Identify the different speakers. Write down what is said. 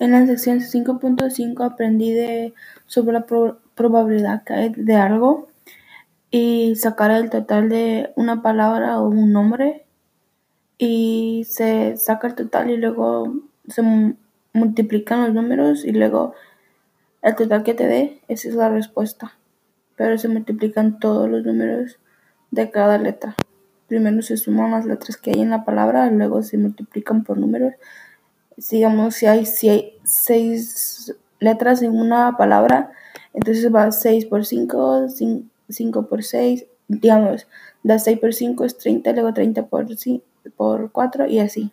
Speaker 1: En la sección 5.5 aprendí de, sobre la probabilidad de algo y sacar el total de una palabra o un nombre y se saca el total y luego se multiplican los números y luego el total que te dé, esa es la respuesta. Pero se multiplican todos los números de cada letra. Primero se suman las letras que hay en la palabra, luego se multiplican por números digamos, si hay, si hay seis letras en una palabra, entonces va 6 por 5, 5 por 6, digamos, da 6 por 5 es 30, luego 30 por, por 4 y así.